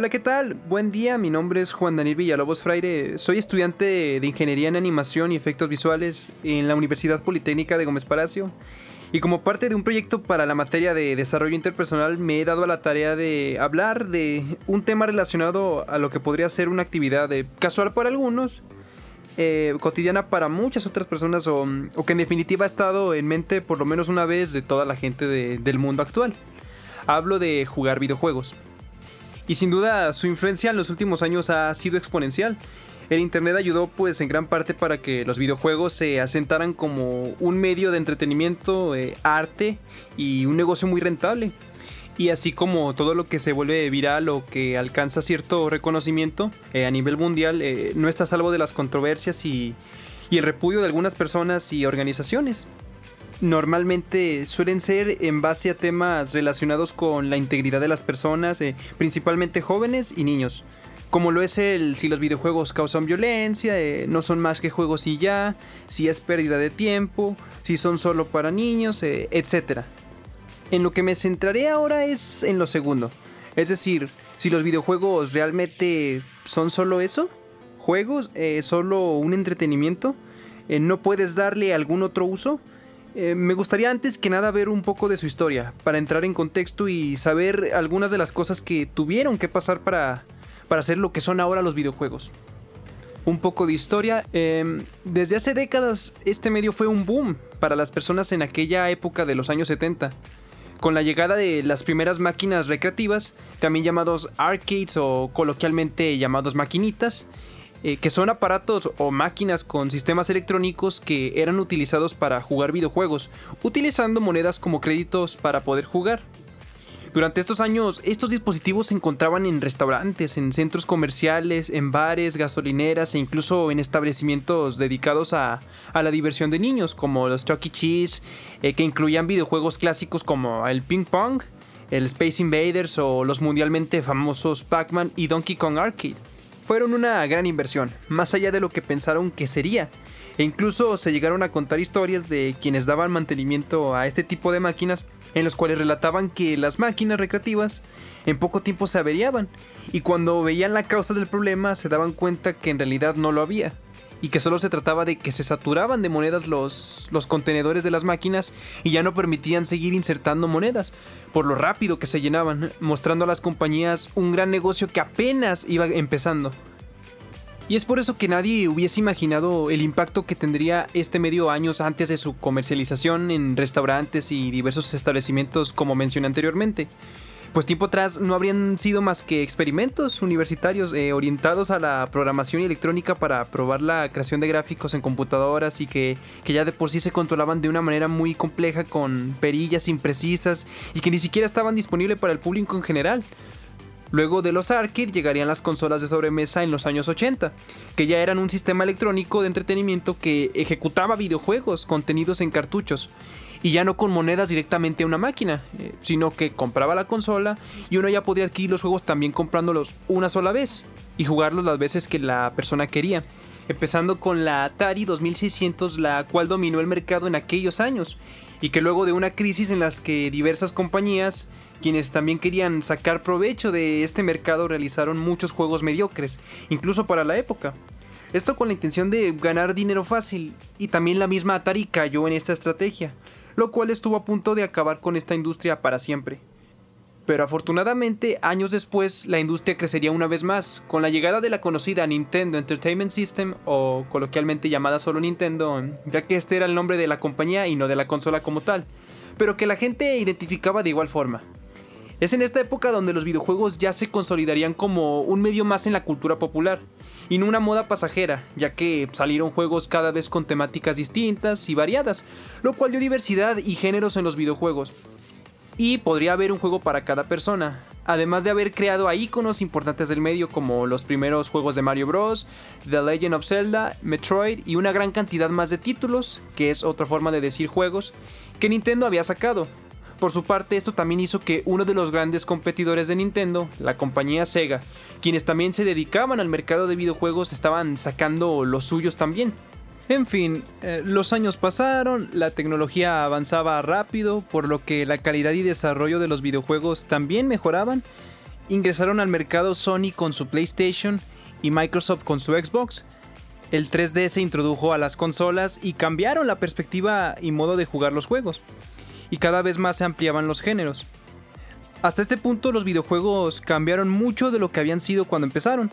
Hola, ¿qué tal? Buen día, mi nombre es Juan Daniel Villalobos Fraire, soy estudiante de Ingeniería en Animación y Efectos Visuales en la Universidad Politécnica de Gómez Palacio. Y como parte de un proyecto para la materia de desarrollo interpersonal me he dado a la tarea de hablar de un tema relacionado a lo que podría ser una actividad casual para algunos, eh, cotidiana para muchas otras personas o, que en definitiva ha estado en mente por lo menos una vez de toda la gente del mundo actual. Hablo de jugar videojuegos. Y sin duda su influencia en los últimos años ha sido exponencial. El Internet ayudó pues en gran parte para que los videojuegos se asentaran como un medio de entretenimiento, eh, arte y un negocio muy rentable. Y así como todo lo que se vuelve viral o que alcanza cierto reconocimiento eh, a nivel mundial, eh, no está salvo de las controversias y el repudio de algunas personas y organizaciones normalmente suelen ser en base a temas relacionados con la integridad de las personas, eh, principalmente jóvenes y niños. Como lo es el si los videojuegos causan violencia, eh, no son más que juegos y ya, si es pérdida de tiempo, si son solo para niños, eh, etc. En lo que me centraré ahora es en lo segundo. Es decir, si los videojuegos realmente son solo eso, juegos, solo un entretenimiento, no puedes darle algún otro uso, eh, me gustaría antes que nada ver un poco de su historia, para entrar en contexto y saber algunas de las cosas que tuvieron que pasar para, para ser lo que son ahora los videojuegos. Un poco de historia. Em, desde hace décadas este medio fue un boom para las personas en aquella época de los años 70. Con la llegada de las primeras máquinas recreativas, también llamados arcades o coloquialmente llamados maquinitas, eh, que son aparatos o máquinas con sistemas electrónicos que eran utilizados para jugar videojuegos, utilizando monedas como créditos para poder jugar. Durante estos años, estos dispositivos se encontraban en restaurantes, en centros comerciales, en bares, gasolineras e incluso en establecimientos dedicados a, la diversión de niños, como los Chuck E. Cheese, eh, que incluían videojuegos clásicos como el ping pong, el Space Invaders o los mundialmente famosos Pac-Man y Donkey Kong Arcade fueron una gran inversión, más allá de lo que pensaron que sería. E incluso se llegaron a contar historias de quienes daban mantenimiento a este tipo de máquinas, en los cuales relataban que las máquinas recreativas en poco tiempo se averiaban, y cuando veían la causa del problema se daban cuenta que en realidad no lo había y que solo se trataba de que se saturaban de monedas los, los contenedores de las máquinas y ya no permitían seguir insertando monedas, por lo rápido que se llenaban, mostrando a las compañías un gran negocio que apenas iba empezando. Y es por eso que nadie hubiese imaginado el impacto que tendría este medio años antes de su comercialización en restaurantes y diversos establecimientos como mencioné anteriormente pues tiempo atrás no habrían sido más que experimentos universitarios eh, orientados a la programación electrónica para probar la creación de gráficos en computadoras y que, que, ya de por sí se controlaban de una manera muy compleja con perillas imprecisas y que ni siquiera estaban disponibles para el público en general. Luego de los arcade llegarían las consolas de sobremesa en los años 80, que ya eran un sistema electrónico de entretenimiento que ejecutaba videojuegos contenidos en cartuchos y ya no con monedas directamente a una máquina, eh, sino que compraba la consola y uno ya podía adquirir los juegos también comprándolos una sola vez y jugarlos las veces que la persona quería. Empezando con la Atari 2600, la cual dominó el mercado en aquellos años, y que luego de una crisis en las que diversas compañías, quienes también querían sacar provecho de este mercado, realizaron muchos juegos mediocres, incluso para la época. Esto con la intención de ganar dinero fácil, y también la misma Atari cayó en esta estrategia, lo cual estuvo a punto de acabar con esta industria para siempre. Pero afortunadamente, años después, la industria crecería una vez más, con la llegada de la conocida Nintendo Entertainment System, o coloquialmente llamada solo Nintendo, ya que este era el nombre de la compañía y no de la consola como tal, pero que la gente identificaba de igual forma. Es en esta época donde los videojuegos ya se consolidarían como un medio más en la cultura popular, y no una moda pasajera, ya que salieron juegos cada vez con temáticas distintas y variadas, lo cual dio diversidad y géneros en los videojuegos, y podría haber un juego para cada persona. Además de haber creado a iconos importantes del medio como los primeros juegos de Mario Bros, The Legend of Zelda, Metroid y una gran cantidad más de títulos, que es otra forma de decir juegos, que Nintendo había sacado. Por su parte, esto también hizo que uno de los grandes competidores de Nintendo, la compañía Sega, quienes también se dedicaban al mercado de videojuegos, estaban sacando los suyos también. En fin, eh, los años pasaron, la tecnología avanzaba rápido, por lo que la calidad y desarrollo de los videojuegos también mejoraban. Ingresaron al mercado Sony con su PlayStation y Microsoft con su Xbox. El 3D se introdujo a las consolas y cambiaron la perspectiva y modo de jugar los juegos. Y cada vez más se ampliaban los géneros. Hasta este punto los videojuegos cambiaron mucho de lo que habían sido cuando empezaron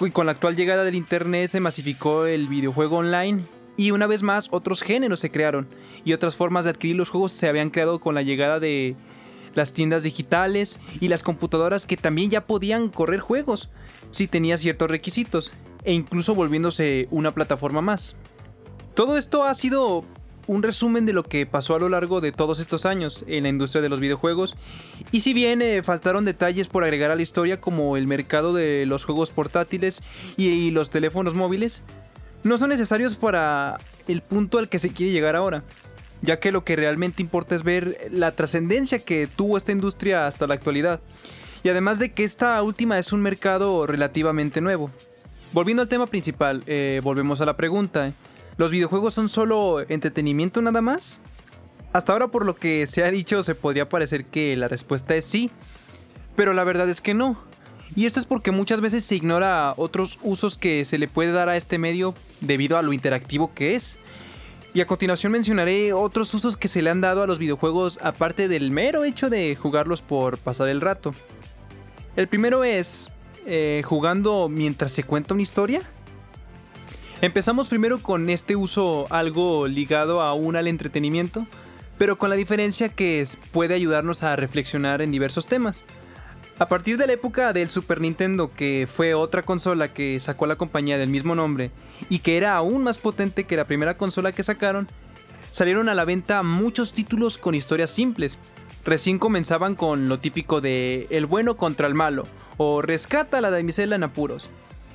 y con la actual llegada del Internet se masificó el videojuego online y una vez más otros géneros se crearon y otras formas de adquirir los juegos se habían creado con la llegada de las tiendas digitales y las computadoras que también ya podían correr juegos si tenía ciertos requisitos e incluso volviéndose una plataforma más. Todo esto ha sido un resumen de lo que pasó a lo largo de todos estos años en la industria de los videojuegos. Y si bien eh, faltaron detalles por agregar a la historia como el mercado de los juegos portátiles y, los teléfonos móviles, no son necesarios para el punto al que se quiere llegar ahora, ya que lo que realmente importa es ver la trascendencia que tuvo esta industria hasta la actualidad. Y además de que esta última es un mercado relativamente nuevo. Volviendo al tema principal, eh, volvemos a la pregunta. ¿Los videojuegos son solo entretenimiento nada más? Hasta ahora por lo que se ha dicho se podría parecer que la respuesta es sí, pero la verdad es que no. Y esto es porque muchas veces se ignora otros usos que se le puede dar a este medio debido a lo interactivo que es. Y a continuación mencionaré otros usos que se le han dado a los videojuegos aparte del mero hecho de jugarlos por pasar el rato. El primero es eh, jugando mientras se cuenta una historia. Empezamos primero con este uso algo ligado aún al entretenimiento, pero con la diferencia que puede ayudarnos a reflexionar en diversos temas. A partir de la época del Super Nintendo, que fue otra consola que sacó la compañía del mismo nombre y que era aún más potente que la primera consola que sacaron, salieron a la venta muchos títulos con historias simples. Recién comenzaban con lo típico de el bueno contra el malo o rescata a la damisela en apuros.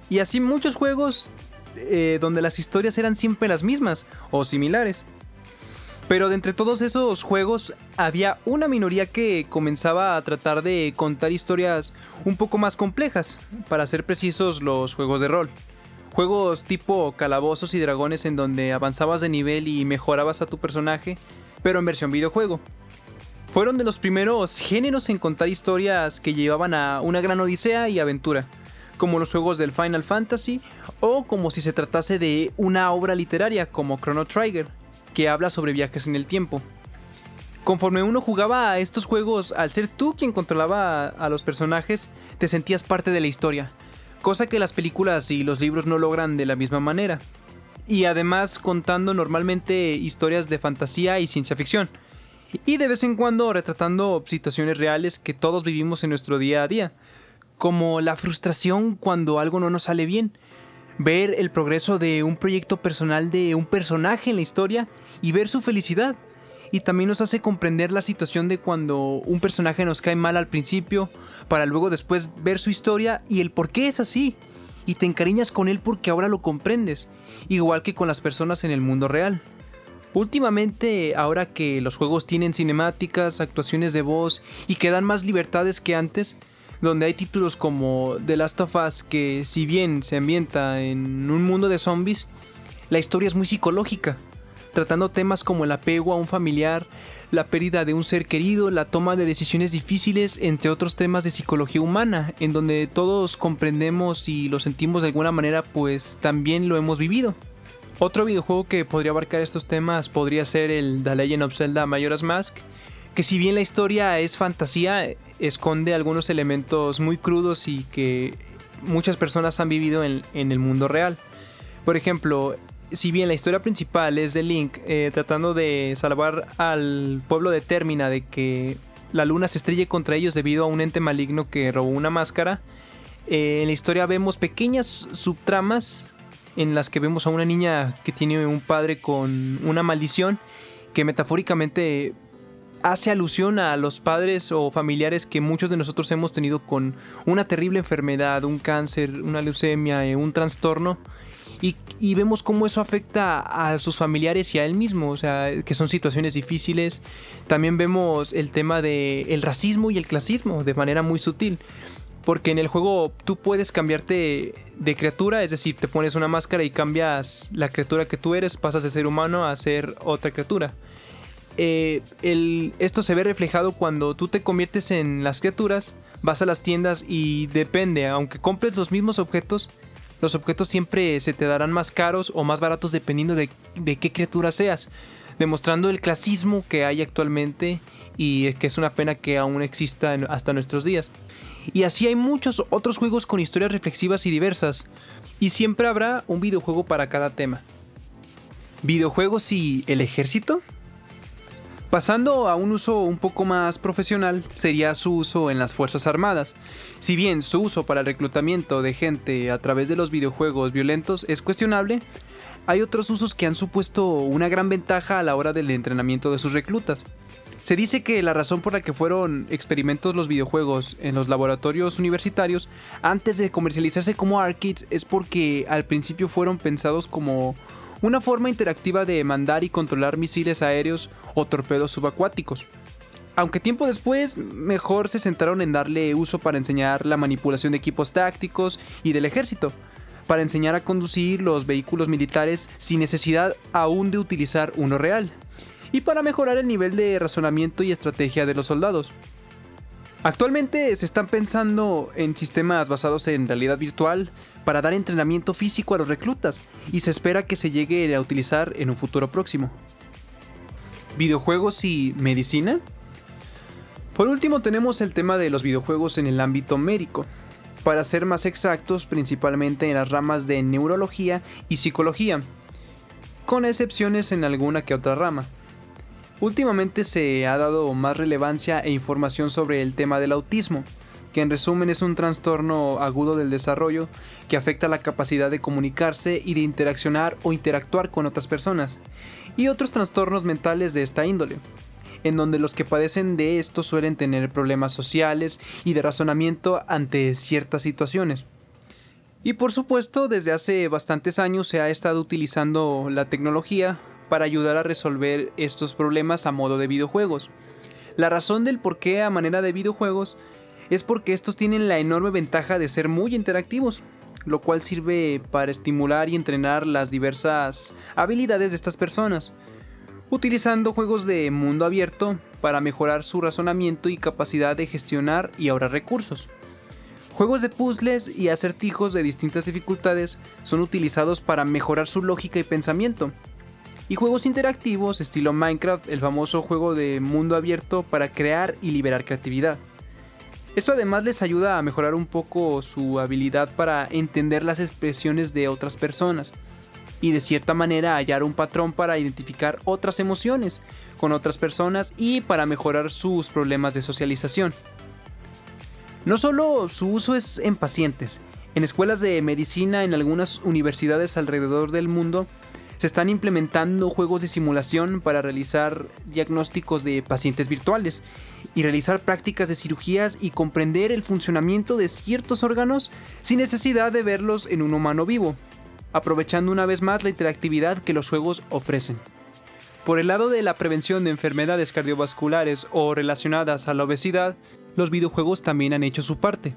Y así muchos juegos eh, donde las historias eran siempre las mismas o similares. Pero de entre todos esos juegos había una minoría que comenzaba a tratar de contar historias un poco más complejas, para ser precisos los juegos de rol. Juegos tipo calabozos y dragones en donde avanzabas de nivel y mejorabas a tu personaje, pero en versión videojuego. Fueron de los primeros géneros en contar historias que llevaban a una gran odisea y aventura como los juegos del Final Fantasy, o como si se tratase de una obra literaria como Chrono Trigger, que habla sobre viajes en el tiempo. Conforme uno jugaba a estos juegos, al ser tú quien controlaba a los personajes, te sentías parte de la historia, cosa que las películas y los libros no logran de la misma manera. Y además contando normalmente historias de fantasía y ciencia ficción, y de vez en cuando retratando situaciones reales que todos vivimos en nuestro día a día, como la frustración cuando algo no nos sale bien, ver el progreso de un proyecto personal de un personaje en la historia y ver su felicidad. Y también nos hace comprender la situación de cuando un personaje nos cae mal al principio, para luego después ver su historia y el por qué es así. Y te encariñas con él porque ahora lo comprendes, igual que con las personas en el mundo real. Últimamente, ahora que los juegos tienen cinemáticas, actuaciones de voz y que dan más libertades que antes, donde hay títulos como The Last of Us que si bien se ambienta en un mundo de zombies, la historia es muy psicológica, tratando temas como el apego a un familiar, la pérdida de un ser querido, la toma de decisiones difíciles, entre otros temas de psicología humana, en donde todos comprendemos y lo sentimos de alguna manera, pues también lo hemos vivido. Otro videojuego que podría abarcar estos temas podría ser el The Legend of Zelda Majora's Mask, que si bien la historia es fantasía, esconde algunos elementos muy crudos y que muchas personas han vivido en, el mundo real. Por ejemplo, si bien la historia principal es de Link eh, tratando de salvar al pueblo de Termina de que la luna se estrelle contra ellos debido a un ente maligno que robó una máscara, eh, en la historia vemos pequeñas subtramas en las que vemos a una niña que tiene un padre con una maldición que metafóricamente hace alusión a los padres o familiares que muchos de nosotros hemos tenido con una terrible enfermedad, un cáncer, una leucemia, eh, un trastorno. Y, vemos cómo eso afecta a sus familiares y a él mismo, o sea, que son situaciones difíciles. También vemos el tema del racismo y el clasismo de manera muy sutil. Porque en el juego tú puedes cambiarte de criatura, es decir, te pones una máscara y cambias la criatura que tú eres, pasas de ser humano a ser otra criatura. Eh, esto se ve reflejado cuando tú te conviertes en las criaturas, vas a las tiendas y depende, aunque compres los mismos objetos, los objetos siempre se te darán más caros o más baratos dependiendo de, qué criatura seas, demostrando el clasismo que hay actualmente y que es una pena que aún exista hasta nuestros días. Y así hay muchos otros juegos con historias reflexivas y diversas, y siempre habrá un videojuego para cada tema. ¿Videojuegos y el ejército? Pasando a un uso un poco más profesional, sería su uso en las Fuerzas Armadas. Si bien su uso para el reclutamiento de gente a través de los videojuegos violentos es cuestionable, hay otros usos que han supuesto una gran ventaja a la hora del entrenamiento de sus reclutas. Se dice que la razón por la que fueron experimentos los videojuegos en los laboratorios universitarios antes de comercializarse como arcades es porque al principio fueron pensados como una forma interactiva de mandar y controlar misiles aéreos o torpedos subacuáticos. Aunque tiempo después, mejor se centraron en darle uso para enseñar la manipulación de equipos tácticos y del ejército, para enseñar a conducir los vehículos militares sin necesidad aún de utilizar uno real, y para mejorar el nivel de razonamiento y estrategia de los soldados. Actualmente se están pensando en sistemas basados en realidad virtual para dar entrenamiento físico a los reclutas y se espera que se llegue a utilizar en un futuro próximo. ¿Videojuegos y medicina? Por último tenemos el tema de los videojuegos en el ámbito médico. Para ser más exactos, principalmente en las ramas de neurología y psicología, con excepciones en alguna que otra rama. Últimamente se ha dado más relevancia e información sobre el tema del autismo, que en resumen es un trastorno agudo del desarrollo que afecta la capacidad de comunicarse y de interaccionar o interactuar con otras personas, y otros trastornos mentales de esta índole, en donde los que padecen de esto suelen tener problemas sociales y de razonamiento ante ciertas situaciones. Y por supuesto, desde hace bastantes años se ha estado utilizando la tecnología para ayudar a resolver estos problemas a modo de videojuegos. La razón del por qué a manera de videojuegos es porque estos tienen la enorme ventaja de ser muy interactivos, lo cual sirve para estimular y entrenar las diversas habilidades de estas personas, utilizando juegos de mundo abierto para mejorar su razonamiento y capacidad de gestionar y ahorrar recursos. Juegos de puzzles y acertijos de distintas dificultades son utilizados para mejorar su lógica y pensamiento, y juegos interactivos estilo Minecraft, el famoso juego de mundo abierto para crear y liberar creatividad. Esto además les ayuda a mejorar un poco su habilidad para entender las expresiones de otras personas y de cierta manera hallar un patrón para identificar otras emociones con otras personas y para mejorar sus problemas de socialización. No solo su uso es en pacientes, en escuelas de medicina en algunas universidades alrededor del mundo se están implementando juegos de simulación para realizar diagnósticos de pacientes virtuales y realizar prácticas de cirugías y comprender el funcionamiento de ciertos órganos sin necesidad de verlos en un humano vivo, aprovechando una vez más la interactividad que los juegos ofrecen. Por el lado de la prevención de enfermedades cardiovasculares o relacionadas a la obesidad, los videojuegos también han hecho su parte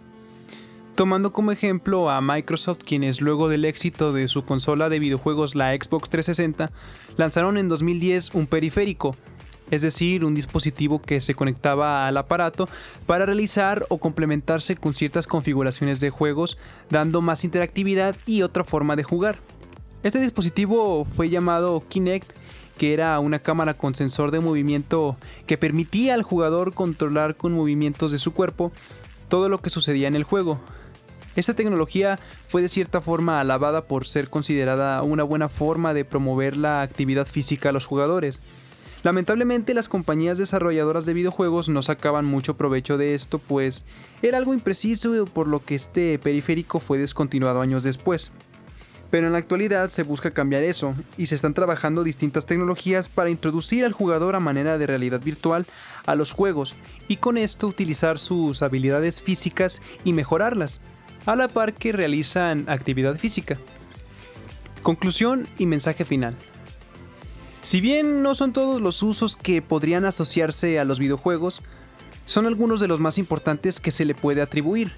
tomando como ejemplo a Microsoft quienes luego del éxito de su consola de videojuegos la Xbox 360 lanzaron en 2010 un periférico, es decir, un dispositivo que se conectaba al aparato para realizar o complementarse con ciertas configuraciones de juegos, dando más interactividad y otra forma de jugar. Este dispositivo fue llamado Kinect que era una cámara con sensor de movimiento que permitía al jugador controlar con movimientos de su cuerpo todo lo que sucedía en el juego. Esta tecnología fue de cierta forma alabada por ser considerada una buena forma de promover la actividad física a los jugadores. Lamentablemente las compañías desarrolladoras de videojuegos no sacaban mucho provecho de esto, pues era algo impreciso por lo que este periférico fue descontinuado años después. Pero en la actualidad se busca cambiar eso, y se están trabajando distintas tecnologías para introducir al jugador a manera de realidad virtual a los juegos, y con esto utilizar sus habilidades físicas y mejorarlas, a la par que realizan actividad física. Conclusión y mensaje final. Si bien no son todos los usos que podrían asociarse a los videojuegos, son algunos de los más importantes que se le puede atribuir.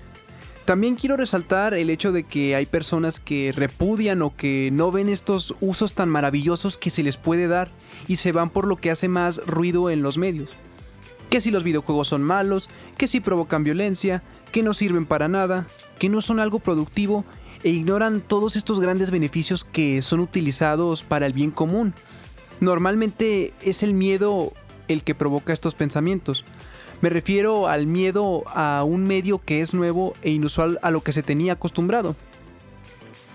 También quiero resaltar el hecho de que hay personas que repudian o que no ven estos usos tan maravillosos que se les puede dar y se van por lo que hace más ruido en los medios. Que si los videojuegos son malos, que si provocan violencia, que no sirven para nada, que no son algo productivo e ignoran todos estos grandes beneficios que son utilizados para el bien común Normalmente es el miedo el que provoca estos pensamientos. Me refiero al miedo a un medio que es nuevo e inusual a lo que se tenía acostumbrado.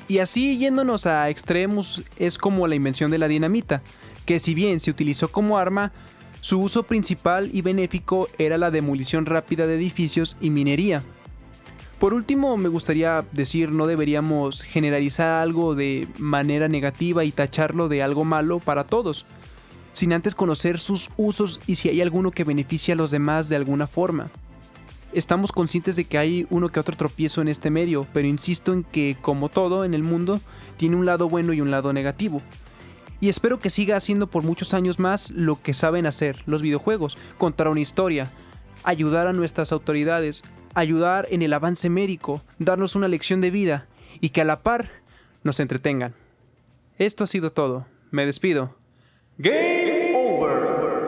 Y así yéndonos a extremos es como la invención de la dinamita, que si bien se utilizó como arma, su uso principal y benéfico era la demolición rápida de edificios y minería. Por último, me gustaría decir, no deberíamos generalizar algo de manera negativa y tacharlo de algo malo para todos, sin antes conocer sus usos y si hay alguno que beneficie a los demás de alguna forma. Estamos conscientes de que hay uno que otro tropiezo en este medio, pero insisto en que, como todo en el mundo, tiene un lado bueno y un lado negativo. Y espero que siga haciendo por muchos años más lo que saben hacer los videojuegos, contar una historia, ayudar a nuestras autoridades, ayudar en el avance médico, darnos una lección de vida y que a la par nos entretengan. Esto ha sido todo. Me despido. ¡Game!